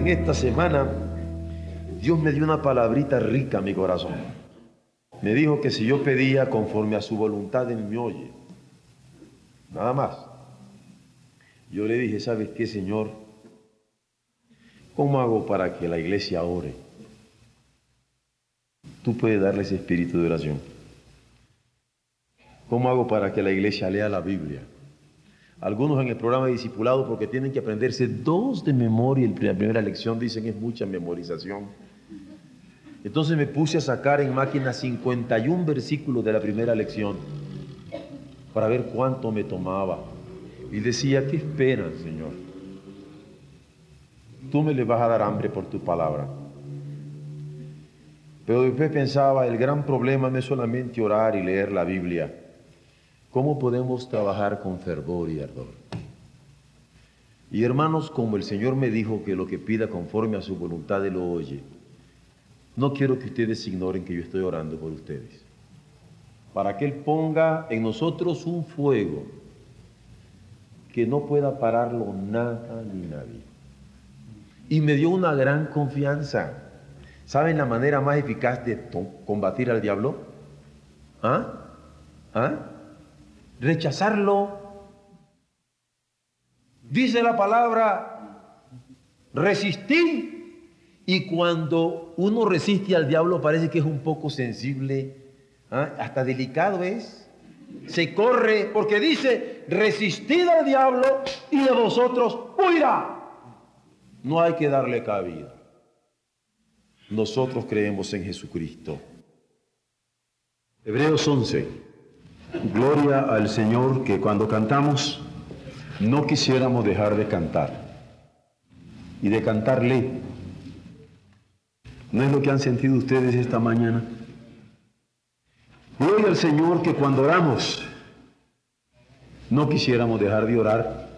En esta semana Dios me dio una palabrita rica a mi corazón. Me dijo que si yo pedía conforme a su voluntad, Él me oye. Nada más. Yo le dije, ¿sabes qué, Señor? ¿Cómo hago para que la iglesia ore? Tú puedes darle ese espíritu de oración. ¿Cómo hago para que la iglesia lea la Biblia? Algunos en el programa de discipulado, porque tienen que aprenderse dos de memoria, la primera lección dicen es mucha memorización. Entonces me puse a sacar en máquina 51 versículos de la primera lección para ver cuánto me tomaba. Y decía, ¿qué esperan, Señor? Tú me le vas a dar hambre por tu palabra. Pero después pensaba, el gran problema no es solamente orar y leer la Biblia. ¿Cómo podemos trabajar con fervor y ardor? Y hermanos, como el Señor me dijo que lo que pida conforme a su voluntad Él lo oye, no quiero que ustedes ignoren que yo estoy orando por ustedes. Para que Él ponga en nosotros un fuego que no pueda pararlo nada ni nadie. Y me dio una gran confianza. ¿Saben la manera más eficaz de combatir al diablo? ¿Ah? ¿Ah? Rechazarlo. Dice la palabra, resistir. Y cuando uno resiste al diablo parece que es un poco sensible, ¿ah? hasta delicado es. Se corre porque dice, resistid al diablo y de vosotros huirá. No hay que darle cabida. Nosotros creemos en Jesucristo. Hebreos 11. Gloria al Señor que cuando cantamos no quisiéramos dejar de cantar y de cantarle. ¿No es lo que han sentido ustedes esta mañana? Gloria al Señor que cuando oramos no quisiéramos dejar de orar.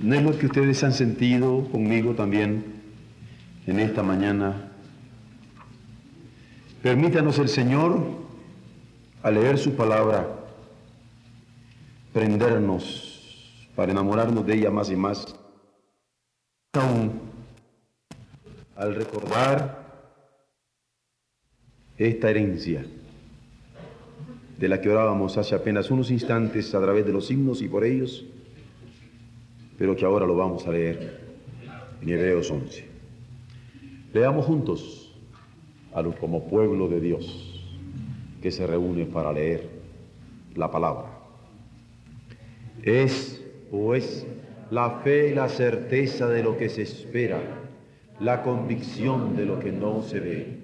¿No es lo que ustedes han sentido conmigo también en esta mañana? Permítanos el Señor, al leer su palabra, prendernos para enamorarnos de ella más y más. Aún al recordar esta herencia de la que orábamos hace apenas unos instantes a través de los signos y por ellos, pero que ahora lo vamos a leer en Hebreos 11. Leamos juntos a los como pueblo de Dios que se reúne para leer la palabra. Es, pues, la fe y la certeza de lo que se espera, la convicción de lo que no se ve,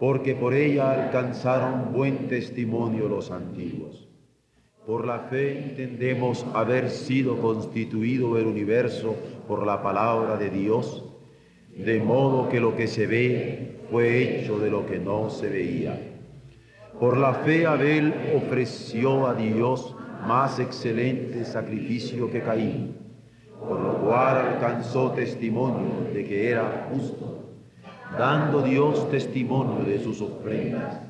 porque por ella alcanzaron buen testimonio los antiguos. Por la fe entendemos haber sido constituido el universo por la palabra de Dios, de modo que lo que se ve fue hecho de lo que no se veía. Por la fe Abel ofreció a Dios más excelente sacrificio que Caín, por lo cual alcanzó testimonio de que era justo, dando Dios testimonio de sus ofrendas,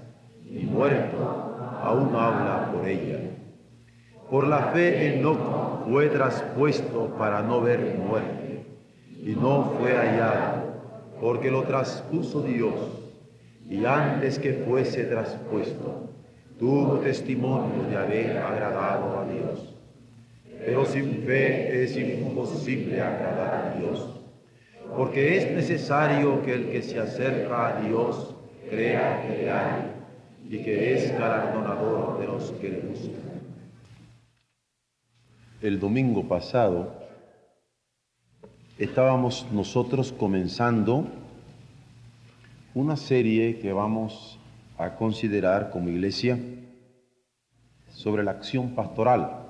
y muerto aún habla por ella. Por la fe Enoch fue traspuesto para no ver muerte, y no fue hallado, porque lo traspuso Dios, y antes que fuese traspuesto, tuvo testimonio de haber agradado a Dios. Pero sin fe es imposible agradar a Dios, porque es necesario que el que se acerca a Dios crea que hay y que es galardonador de los que le buscan el domingo pasado estábamos nosotros comenzando una serie que vamos a considerar como iglesia sobre la acción pastoral.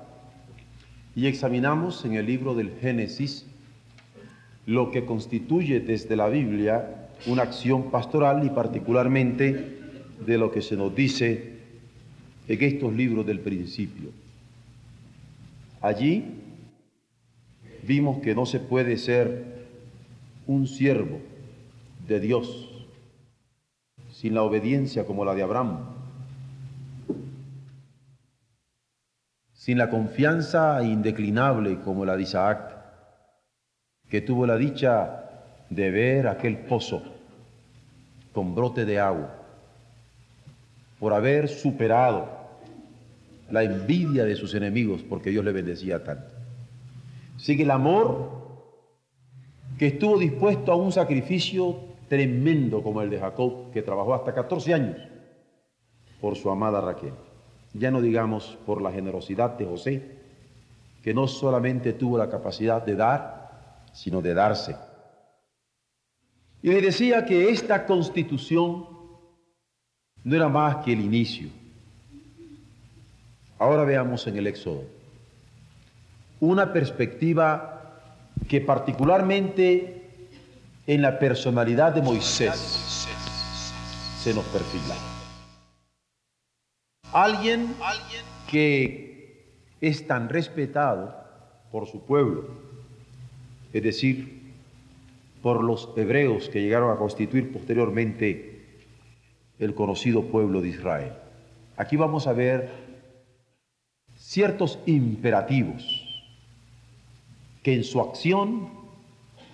Y examinamos en el libro del Génesis lo que constituye desde la Biblia una acción pastoral y particularmente de lo que se nos dice en estos libros del principio. Allí vimos que no se puede ser un siervo de Dios sin la obediencia como la de Abraham, sin la confianza indeclinable como la de Isaac, que tuvo la dicha de ver aquel pozo con brote de agua, por haber superado la envidia de sus enemigos, porque Dios le bendecía tanto. Sigue el amor que estuvo dispuesto a un sacrificio tremendo como el de Jacob, que trabajó hasta 14 años por su amada Raquel. Ya no digamos por la generosidad de José, que no solamente tuvo la capacidad de dar, sino de darse. Y le decía que esta constitución no era más que el inicio. Ahora veamos en el Éxodo una perspectiva que particularmente en la personalidad de Moisés se nos perfila. Alguien que es tan respetado por su pueblo, es decir, por los hebreos que llegaron a constituir posteriormente el conocido pueblo de Israel. Aquí vamos a ver ciertos imperativos que en su acción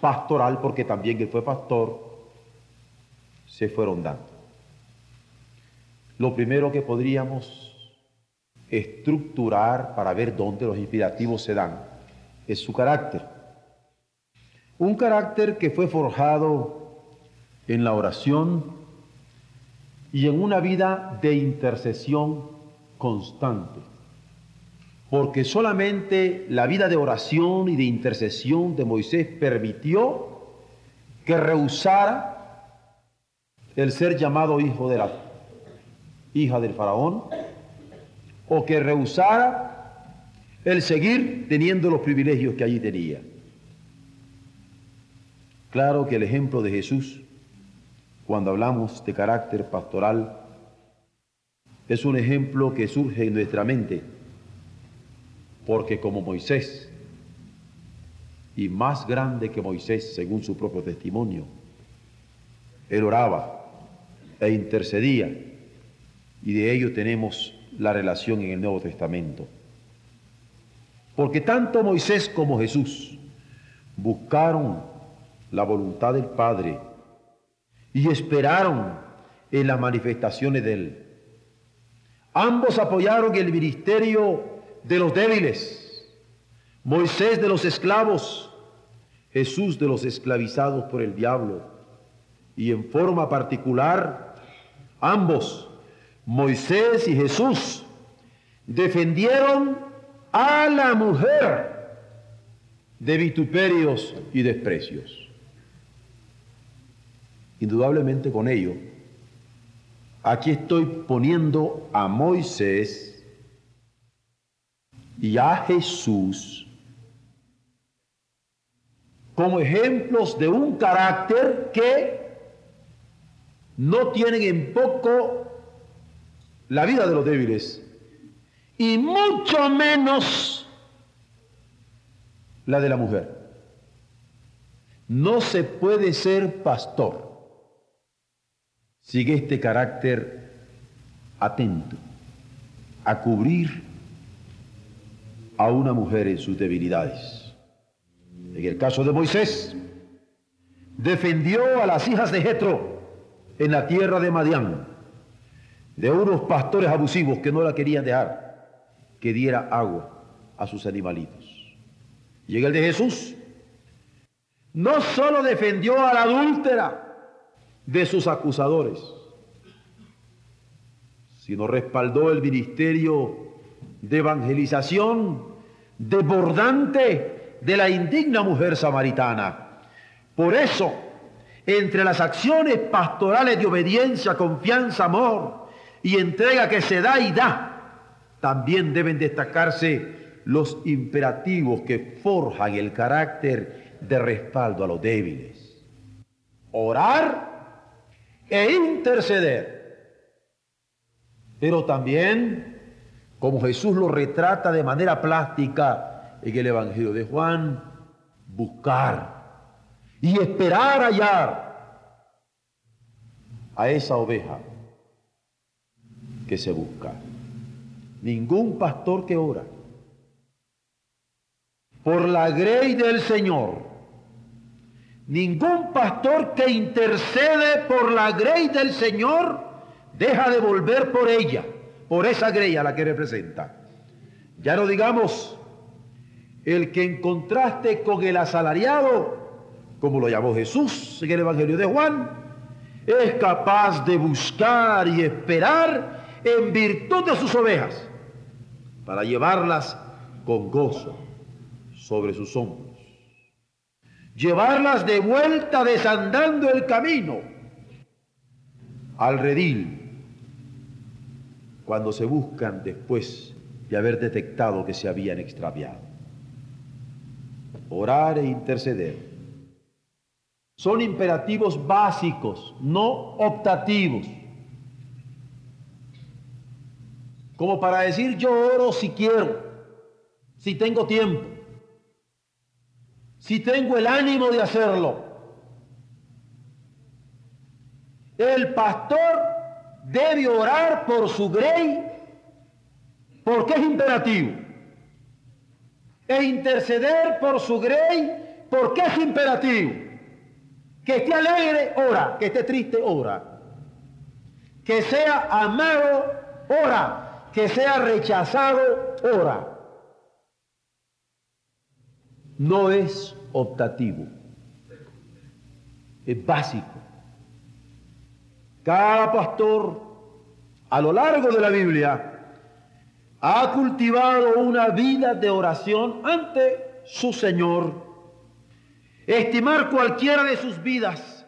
pastoral, porque también él fue pastor, se fueron dando. Lo primero que podríamos estructurar para ver dónde los inspirativos se dan es su carácter. Un carácter que fue forjado en la oración y en una vida de intercesión constante porque solamente la vida de oración y de intercesión de Moisés permitió que rehusara el ser llamado hijo de la hija del faraón, o que rehusara el seguir teniendo los privilegios que allí tenía. Claro que el ejemplo de Jesús, cuando hablamos de carácter pastoral, es un ejemplo que surge en nuestra mente porque como Moisés, y más grande que Moisés según su propio testimonio, él oraba e intercedía, y de ello tenemos la relación en el Nuevo Testamento. Porque tanto Moisés como Jesús buscaron la voluntad del Padre y esperaron en las manifestaciones de Él. Ambos apoyaron el ministerio de los débiles, Moisés de los esclavos, Jesús de los esclavizados por el diablo. Y en forma particular, ambos, Moisés y Jesús, defendieron a la mujer de vituperios y desprecios. Indudablemente con ello, aquí estoy poniendo a Moisés y a Jesús como ejemplos de un carácter que no tienen en poco la vida de los débiles y mucho menos la de la mujer. No se puede ser pastor sigue este carácter atento a cubrir a una mujer en sus debilidades. En el caso de Moisés, defendió a las hijas de Jetro en la tierra de Madián, de unos pastores abusivos que no la querían dejar que diera agua a sus animalitos. Y en el de Jesús, no solo defendió a la adúltera de sus acusadores, sino respaldó el ministerio de evangelización desbordante de la indigna mujer samaritana. Por eso, entre las acciones pastorales de obediencia, confianza, amor y entrega que se da y da, también deben destacarse los imperativos que forjan el carácter de respaldo a los débiles. Orar e interceder. Pero también, como Jesús lo retrata de manera plástica en el Evangelio de Juan, buscar y esperar hallar a esa oveja que se busca. Ningún pastor que ora por la grey del Señor. Ningún pastor que intercede por la grey del Señor deja de volver por ella, por esa grey la que representa. Ya no digamos el que en contraste con el asalariado, como lo llamó Jesús en el Evangelio de Juan, es capaz de buscar y esperar en virtud de sus ovejas para llevarlas con gozo sobre sus hombros. Llevarlas de vuelta desandando el camino al redil cuando se buscan después de haber detectado que se habían extraviado. Orar e interceder son imperativos básicos, no optativos. Como para decir yo oro si quiero, si tengo tiempo si tengo el ánimo de hacerlo. El pastor debe orar por su grey porque es imperativo. E interceder por su grey porque es imperativo. Que esté alegre, ora. Que esté triste, ora. Que sea amado, ora. Que sea rechazado, ora no es optativo, es básico. Cada pastor a lo largo de la Biblia ha cultivado una vida de oración ante su Señor. Estimar cualquiera de sus vidas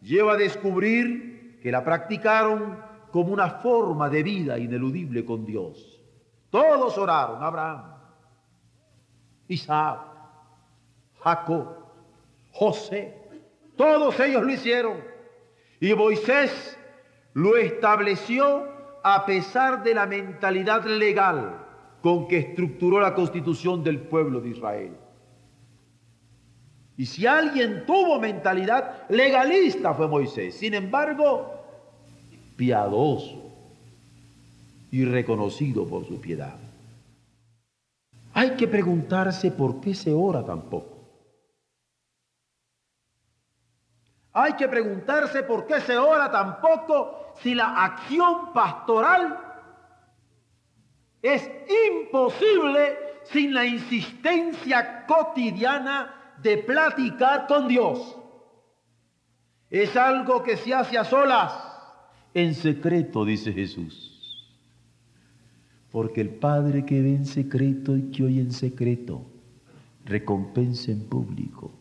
lleva a descubrir que la practicaron como una forma de vida ineludible con Dios. Todos oraron, Abraham, Isaac, Jacob, José, todos ellos lo hicieron. Y Moisés lo estableció a pesar de la mentalidad legal con que estructuró la constitución del pueblo de Israel. Y si alguien tuvo mentalidad legalista fue Moisés. Sin embargo, piadoso y reconocido por su piedad. Hay que preguntarse por qué se ora tampoco. Hay que preguntarse por qué se ora tampoco si la acción pastoral es imposible sin la insistencia cotidiana de platicar con Dios. Es algo que se hace a solas, en secreto, dice Jesús. Porque el Padre que ve en secreto y que oye en secreto, recompensa en público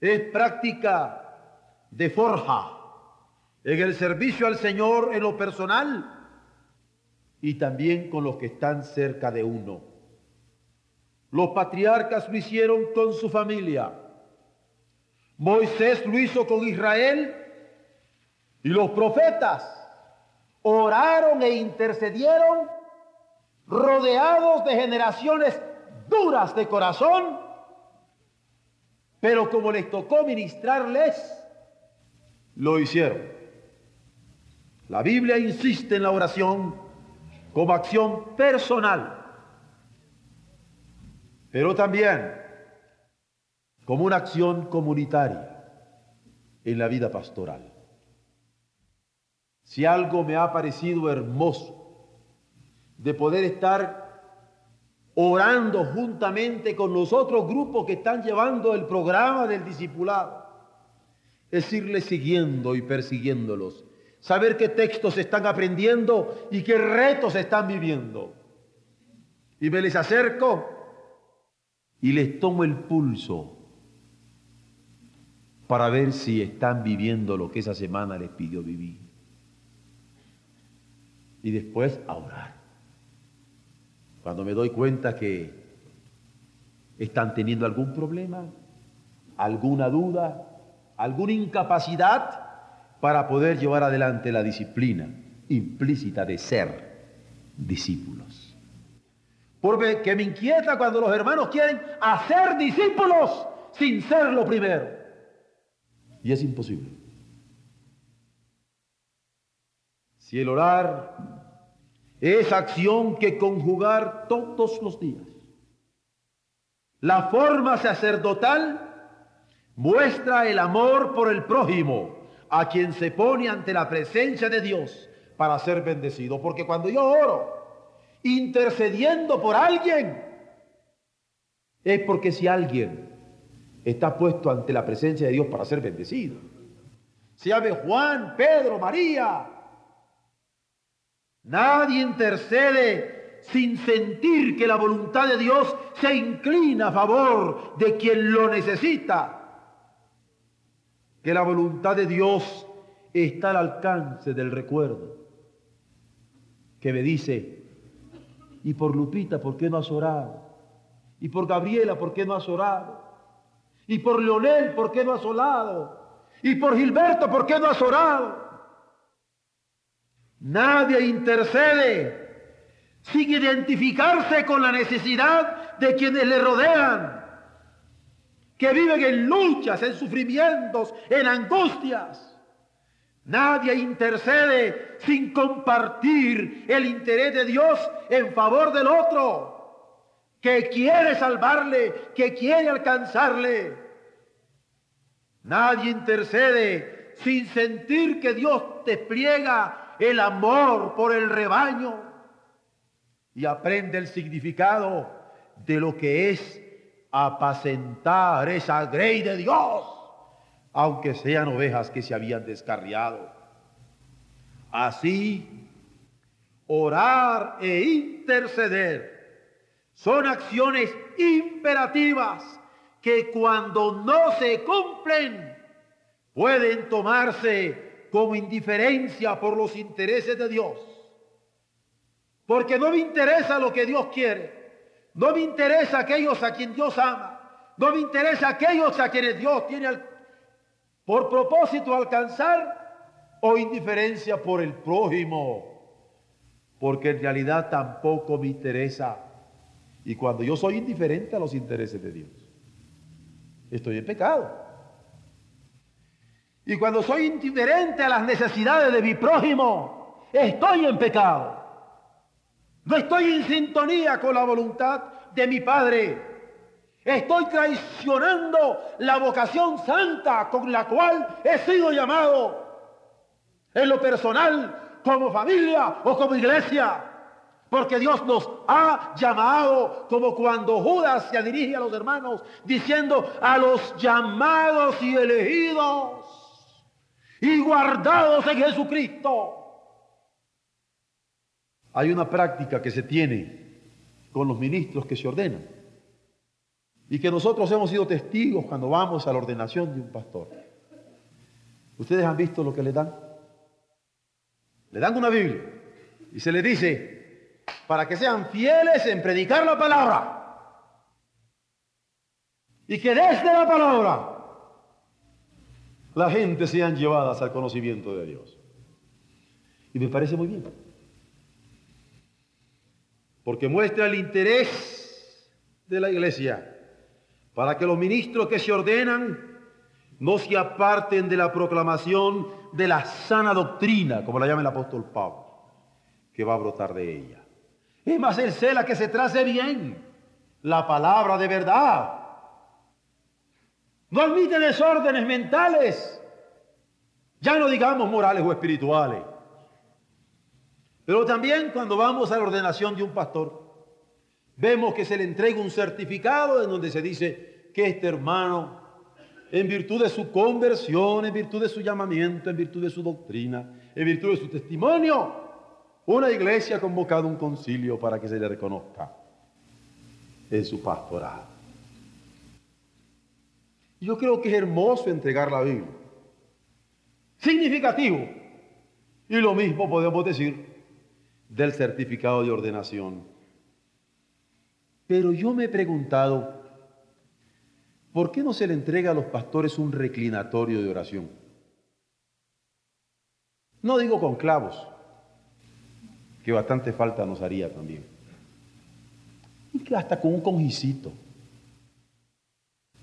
es práctica de forja en el servicio al Señor en lo personal y también con los que están cerca de uno. Los patriarcas lo hicieron con su familia. Moisés lo hizo con Israel y los profetas oraron e intercedieron rodeados de generaciones duras de corazón pero como les tocó ministrarles, lo hicieron. La Biblia insiste en la oración como acción personal, pero también como una acción comunitaria en la vida pastoral. Si algo me ha parecido hermoso de poder estar orando juntamente con los otros grupos que están llevando el programa del discipulado. Es irles siguiendo y persiguiéndolos. Saber qué textos están aprendiendo y qué retos están viviendo. Y me les acerco y les tomo el pulso para ver si están viviendo lo que esa semana les pidió vivir. Y después a orar. Cuando me doy cuenta que ¿Están teniendo algún problema? ¿Alguna duda? ¿Alguna incapacidad para poder llevar adelante la disciplina implícita de ser discípulos? Porque me inquieta cuando los hermanos quieren hacer discípulos sin serlo primero. Y es imposible. Si el orar es acción que conjugar todos los días, la forma sacerdotal muestra el amor por el prójimo, a quien se pone ante la presencia de Dios para ser bendecido. Porque cuando yo oro, intercediendo por alguien, es porque si alguien está puesto ante la presencia de Dios para ser bendecido, se llame Juan, Pedro, María, nadie intercede sin sentir que la voluntad de Dios se inclina a favor de quien lo necesita. Que la voluntad de Dios está al alcance del recuerdo. Que me dice, y por Lupita, ¿por qué no has orado? Y por Gabriela, ¿por qué no has orado? Y por Leonel, ¿por qué no has orado? Y por Gilberto, ¿por qué no has orado? Nadie intercede sin identificarse con la necesidad de quienes le rodean, que viven en luchas, en sufrimientos, en angustias. Nadie intercede sin compartir el interés de Dios en favor del otro, que quiere salvarle, que quiere alcanzarle. Nadie intercede sin sentir que Dios despliega el amor por el rebaño y aprende el significado de lo que es apacentar esa grey de Dios, aunque sean ovejas que se habían descarriado. Así, orar e interceder son acciones imperativas que cuando no se cumplen pueden tomarse como indiferencia por los intereses de Dios porque no me interesa lo que Dios quiere. No me interesa aquellos a quien Dios ama. No me interesa aquellos a quienes Dios tiene por propósito alcanzar o indiferencia por el prójimo. Porque en realidad tampoco me interesa. Y cuando yo soy indiferente a los intereses de Dios, estoy en pecado. Y cuando soy indiferente a las necesidades de mi prójimo, estoy en pecado. No estoy en sintonía con la voluntad de mi Padre. Estoy traicionando la vocación santa con la cual he sido llamado en lo personal, como familia o como iglesia. Porque Dios nos ha llamado como cuando Judas se dirige a los hermanos diciendo a los llamados y elegidos y guardados en Jesucristo. Hay una práctica que se tiene con los ministros que se ordenan y que nosotros hemos sido testigos cuando vamos a la ordenación de un pastor. ¿Ustedes han visto lo que le dan? Le dan una Biblia y se le dice, para que sean fieles en predicar la palabra. Y que desde la palabra la gente sean llevadas al conocimiento de Dios. Y me parece muy bien porque muestra el interés de la iglesia para que los ministros que se ordenan no se aparten de la proclamación de la sana doctrina, como la llama el apóstol Pablo, que va a brotar de ella. Es más, el cela que se trace bien la palabra de verdad. No admite desórdenes mentales, ya no digamos morales o espirituales. Pero también cuando vamos a la ordenación de un pastor, vemos que se le entrega un certificado en donde se dice que este hermano, en virtud de su conversión, en virtud de su llamamiento, en virtud de su doctrina, en virtud de su testimonio, una iglesia ha convocado un concilio para que se le reconozca en su pastorado. Yo creo que es hermoso entregar la Biblia. Significativo. Y lo mismo podemos decir del certificado de ordenación. Pero yo me he preguntado, ¿por qué no se le entrega a los pastores un reclinatorio de oración? No digo con clavos, que bastante falta nos haría también. Y que hasta con un conjicito,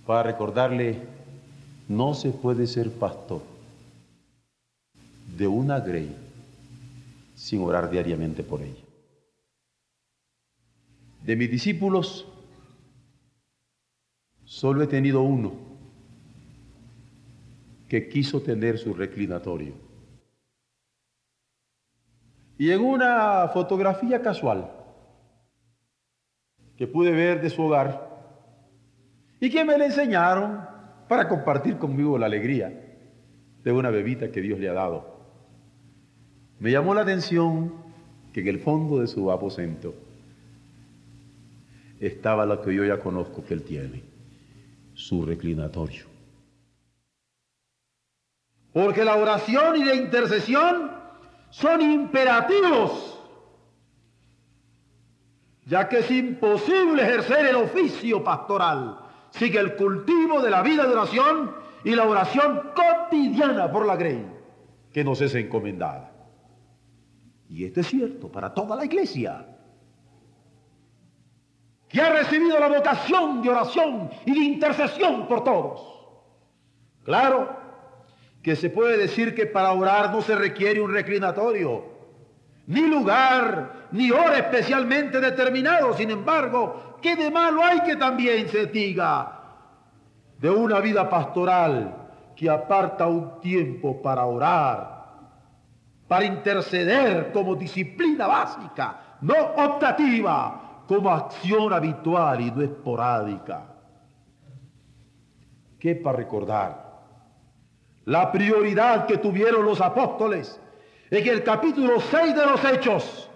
para recordarle, no se puede ser pastor de una grey sin orar diariamente por ella. De mis discípulos, solo he tenido uno que quiso tener su reclinatorio. Y en una fotografía casual que pude ver de su hogar y que me le enseñaron para compartir conmigo la alegría de una bebita que Dios le ha dado. Me llamó la atención que en el fondo de su aposento estaba lo que yo ya conozco que él tiene, su reclinatorio. Porque la oración y la intercesión son imperativos, ya que es imposible ejercer el oficio pastoral sin el cultivo de la vida de oración y la oración cotidiana por la grey que nos es encomendada. Y esto es cierto para toda la iglesia que ha recibido la vocación de oración y de intercesión por todos. Claro que se puede decir que para orar no se requiere un reclinatorio, ni lugar, ni hora especialmente determinado. Sin embargo, ¿qué de malo hay que también se diga de una vida pastoral que aparta un tiempo para orar, para interceder como disciplina básica, no optativa? como acción habitual y no esporádica. ¿Qué para recordar? La prioridad que tuvieron los apóstoles en el capítulo 6 de los Hechos,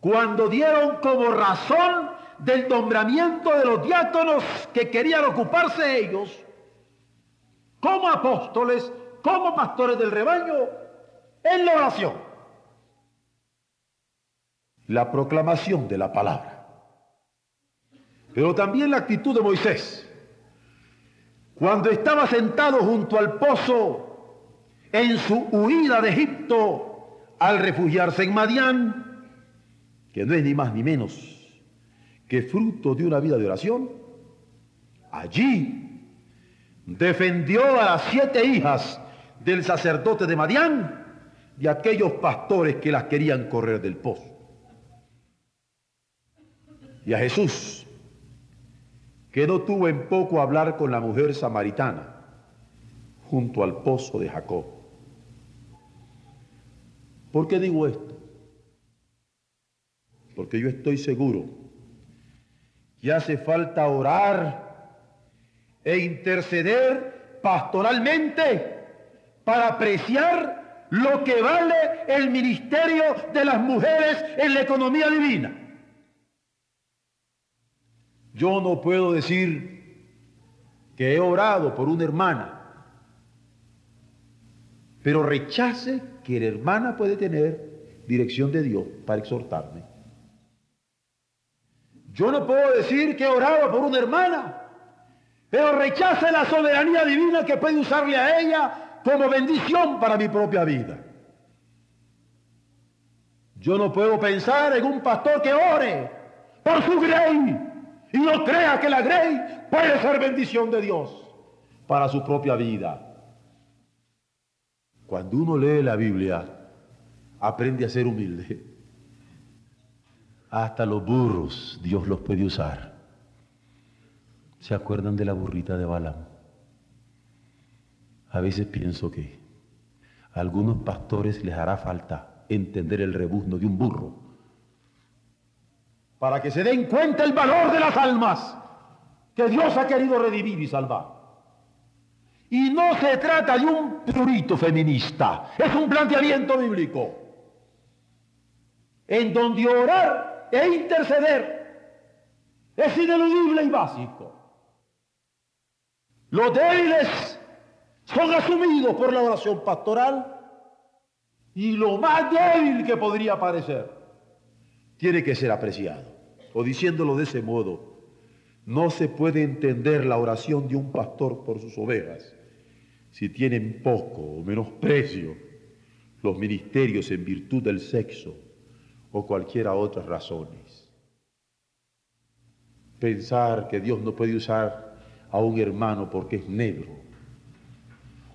cuando dieron como razón del nombramiento de los diáconos que querían ocuparse ellos, como apóstoles, como pastores del rebaño, en la oración. La proclamación de la palabra pero también la actitud de Moisés. Cuando estaba sentado junto al pozo en su huida de Egipto al refugiarse en Madián, que no es ni más ni menos que fruto de una vida de oración, allí defendió a las siete hijas del sacerdote de Madián y aquellos pastores que las querían correr del pozo. Y a Jesús, que no tuvo en poco hablar con la mujer samaritana junto al pozo de Jacob. ¿Por qué digo esto? Porque yo estoy seguro que hace falta orar e interceder pastoralmente para apreciar lo que vale el ministerio de las mujeres en la economía divina. Yo no puedo decir que he orado por una hermana, pero rechace que la hermana puede tener dirección de Dios para exhortarme. Yo no puedo decir que orado por una hermana, pero rechace la soberanía divina que puede usarle a ella como bendición para mi propia vida. Yo no puedo pensar en un pastor que ore por su grey y no crea que la grey puede ser bendición de Dios para su propia vida. Cuando uno lee la Biblia, aprende a ser humilde. Hasta los burros Dios los puede usar. ¿Se acuerdan de la burrita de Balaam? A veces pienso que a algunos pastores les hará falta entender el rebuzno de un burro para que se den cuenta el valor de las almas que Dios ha querido redimir y salvar. Y no se trata de un prurito feminista, es un planteamiento bíblico, en donde orar e interceder es ineludible y básico. Los débiles son asumidos por la oración pastoral y lo más débil que podría parecer tiene que ser apreciado. O diciéndolo de ese modo, No se puede entender la oración de un pastor por sus ovejas si tienen poco o menosprecio los ministerios en virtud del sexo o cualquiera otras razones. Pensar que Dios no puede usar a un hermano porque es negro,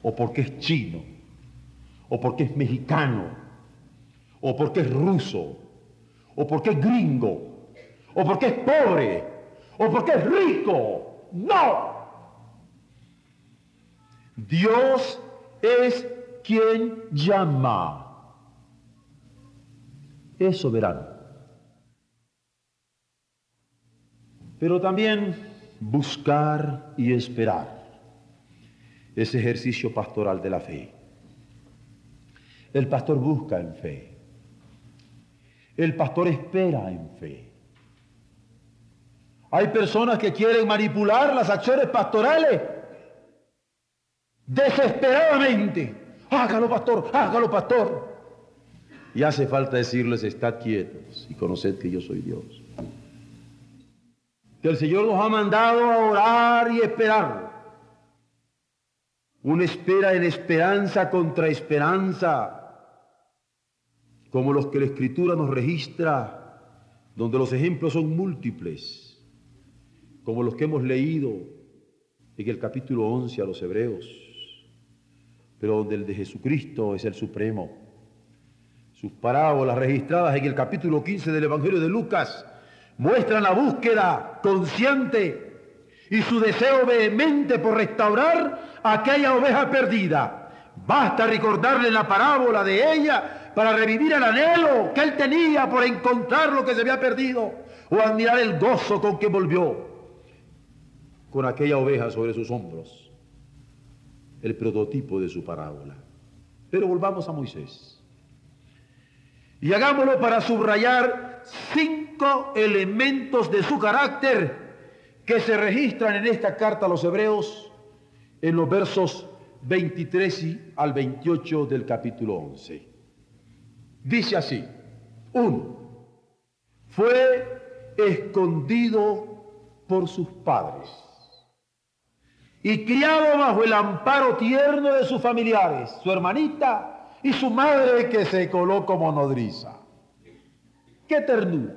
o porque es chino, o porque es mexicano, o porque es ruso, o porque es gringo, o porque es pobre, o porque es rico. No. Dios es quien llama. Es soberano. Pero también buscar y esperar ese ejercicio pastoral de la fe. El pastor busca en fe. El pastor espera en fe. Hay personas que quieren manipular las acciones pastorales desesperadamente. Hágalo, pastor, hágalo, pastor. Y hace falta decirles, estad quietos y conoced que yo soy Dios. Que el Señor nos ha mandado a orar y esperar. Una espera en esperanza contra esperanza, como los que la Escritura nos registra, donde los ejemplos son múltiples, como los que hemos leído en el capítulo 11 a los Hebreos pero donde el de Jesucristo es el supremo. Sus parábolas registradas en el capítulo 15 del Evangelio de Lucas muestran la búsqueda consciente y su deseo vehemente por restaurar aquella oveja perdida. Basta recordarle la parábola de ella para revivir el anhelo que él tenía por encontrar lo que se había perdido o admirar el gozo con que volvió con aquella oveja sobre sus hombros el prototipo de su parábola. Pero volvamos a Moisés. Y hagámoslo para subrayar cinco elementos de su carácter que se registran en esta carta a los hebreos en los versos 23 al 28 del capítulo 11. Dice así, uno, fue escondido por sus padres y criado bajo el amparo tierno de sus familiares, su hermanita y su madre que se coló como nodriza. ¡Qué ternura!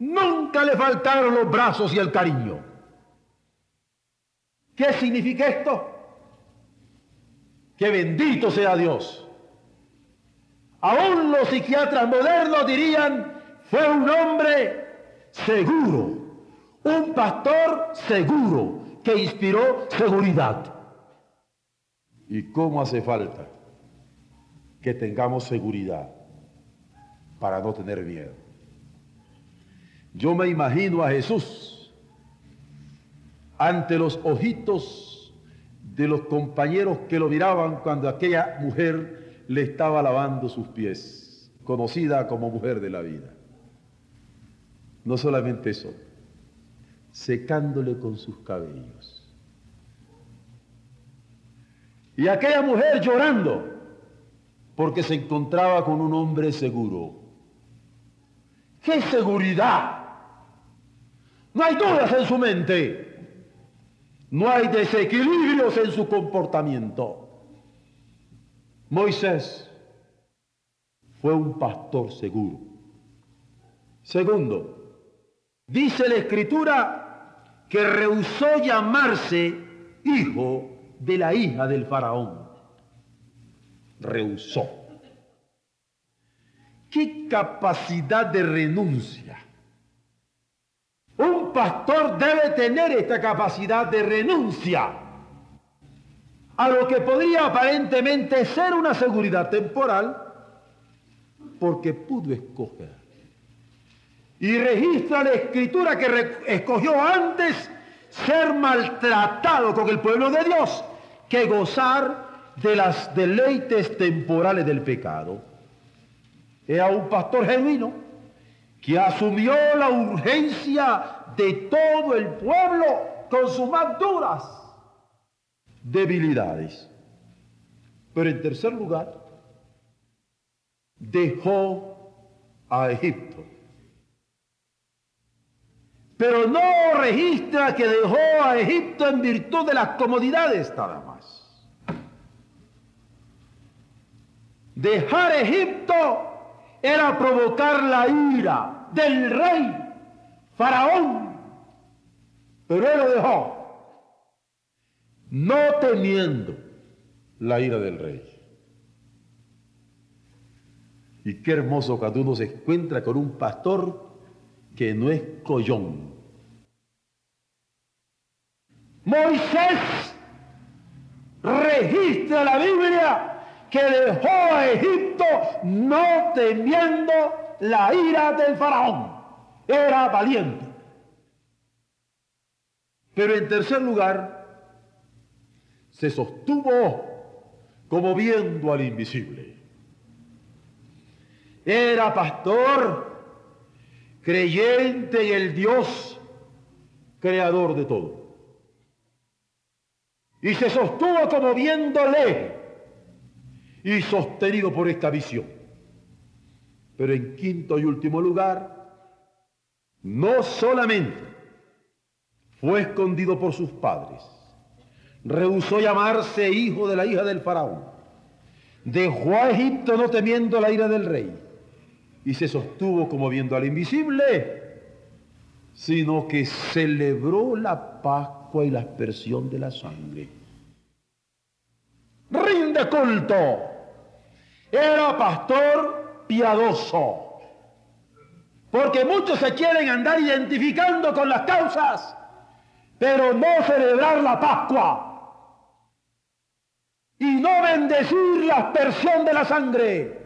Nunca le faltaron los brazos y el cariño. ¿Qué significa esto? Que bendito sea Dios. Aún los psiquiatras modernos dirían, fue un hombre seguro, un pastor seguro, que inspiró seguridad. ¿Y cómo hace falta que tengamos seguridad para no tener miedo? Yo me imagino a Jesús ante los ojitos de los compañeros que lo miraban cuando aquella mujer le estaba lavando sus pies, conocida como mujer de la vida. No solamente eso, secándole con sus cabellos. Y aquella mujer llorando porque se encontraba con un hombre seguro. ¡Qué seguridad! No hay dudas en su mente. No hay desequilibrios en su comportamiento. Moisés fue un pastor seguro. Segundo, dice la escritura que rehusó llamarse hijo de la hija del faraón. Rehusó. ¿Qué capacidad de renuncia? Un pastor debe tener esta capacidad de renuncia a lo que podría aparentemente ser una seguridad temporal porque pudo escoger y registra la escritura que escogió antes ser maltratado con el pueblo de Dios que gozar de las deleites temporales del pecado. Era un pastor genuino que asumió la urgencia de todo el pueblo con sus más duras debilidades. Pero en tercer lugar, dejó a Egipto pero no registra que dejó a Egipto en virtud de las comodidades nada más. Dejar Egipto era provocar la ira del rey Faraón, pero él lo dejó, no temiendo la ira del rey. Y qué hermoso cuando uno se encuentra con un pastor que no es collón. Moisés registra la Biblia que dejó a Egipto no temiendo la ira del faraón. Era valiente. Pero en tercer lugar, se sostuvo como viendo al invisible. Era pastor creyente en el Dios creador de todo. Y se sostuvo como viéndole y sostenido por esta visión. Pero en quinto y último lugar, no solamente fue escondido por sus padres, rehusó llamarse hijo de la hija del faraón, dejó a Egipto no temiendo la ira del rey, y se sostuvo como viendo al invisible, sino que celebró la Y la aspersión de la sangre. Rinde culto. Era pastor piadoso. Porque muchos se quieren andar identificando con las causas, pero no celebrar la Pascua. Y no bendecir la aspersión de la sangre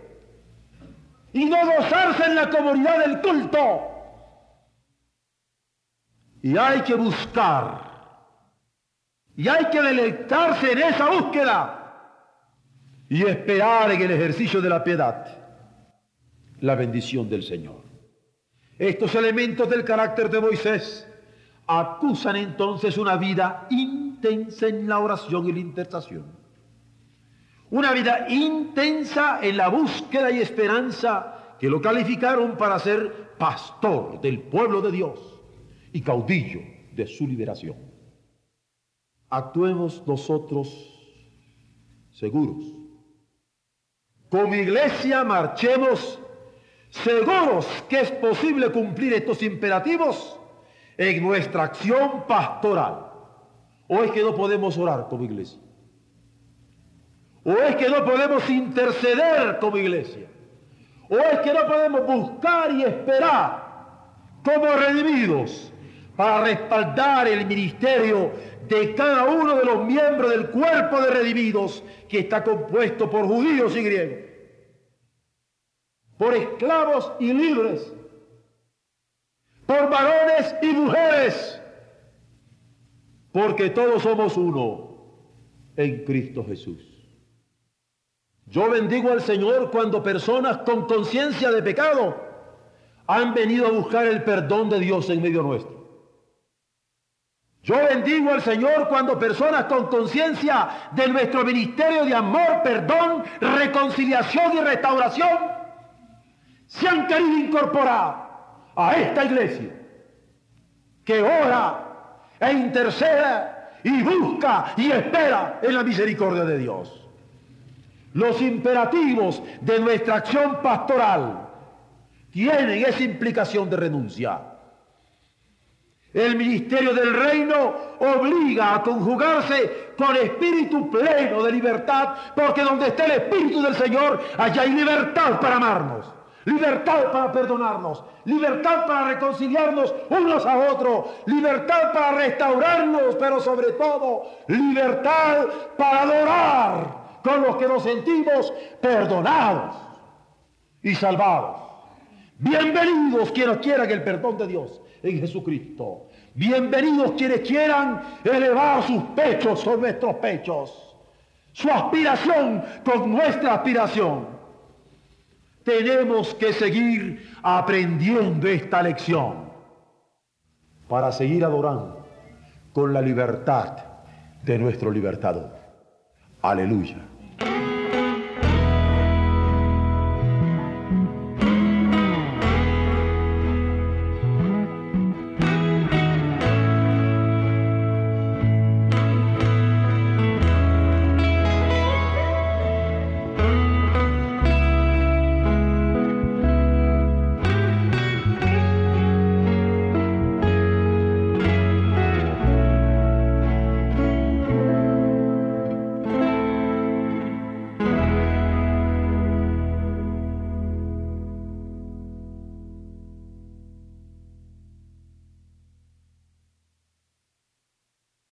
y no gozarse en la comunidad del culto. Y hay que buscar, y hay que deleitarse en esa búsqueda y esperar en el ejercicio de la piedad la bendición del Señor. Estos elementos del carácter de Moisés acusan entonces una vida intensa en la oración y la intercesión. Una vida intensa en la búsqueda y esperanza que lo calificaron para ser pastor del pueblo de Dios y caudillo de su liberación. Actuemos nosotros seguros. Como iglesia marchemos seguros que es posible cumplir estos imperativos en nuestra acción pastoral. ¿O es que no podemos orar como iglesia? ¿O es que no podemos interceder como iglesia? ¿O es que no podemos buscar y esperar como redimidos para respaldar el ministerio de cada uno de los miembros del cuerpo de redimidos que está compuesto por judíos y griegos? Por esclavos y libres, por varones y mujeres, porque todos somos uno en Cristo Jesús. Yo bendigo al Señor cuando personas con conciencia de pecado han venido a buscar el perdón de Dios en medio nuestro. Yo bendigo al Señor cuando personas con conciencia de nuestro ministerio de amor, perdón, reconciliación y restauración se han querido incorporar a esta iglesia que ora e intercede y busca y espera en la misericordia de Dios los imperativos de nuestra acción pastoral tienen esa implicación de renuncia. El ministerio del reino obliga a conjugarse con espíritu pleno de libertad, porque donde está el espíritu del Señor, allá hay libertad para amarnos, libertad para perdonarnos, libertad para reconciliarnos unos a otros, libertad para restaurarnos, pero sobre todo libertad para adorar con los que nos sentimos perdonados y salvados. Bienvenidos quienes quieran el perdón de Dios en Jesucristo. Bienvenidos quienes quieran elevar sus pechos sobre nuestros pechos. Su aspiración con nuestra aspiración. Tenemos que seguir aprendiendo esta lección para seguir adorando con la libertad de nuestro libertador. Aleluya.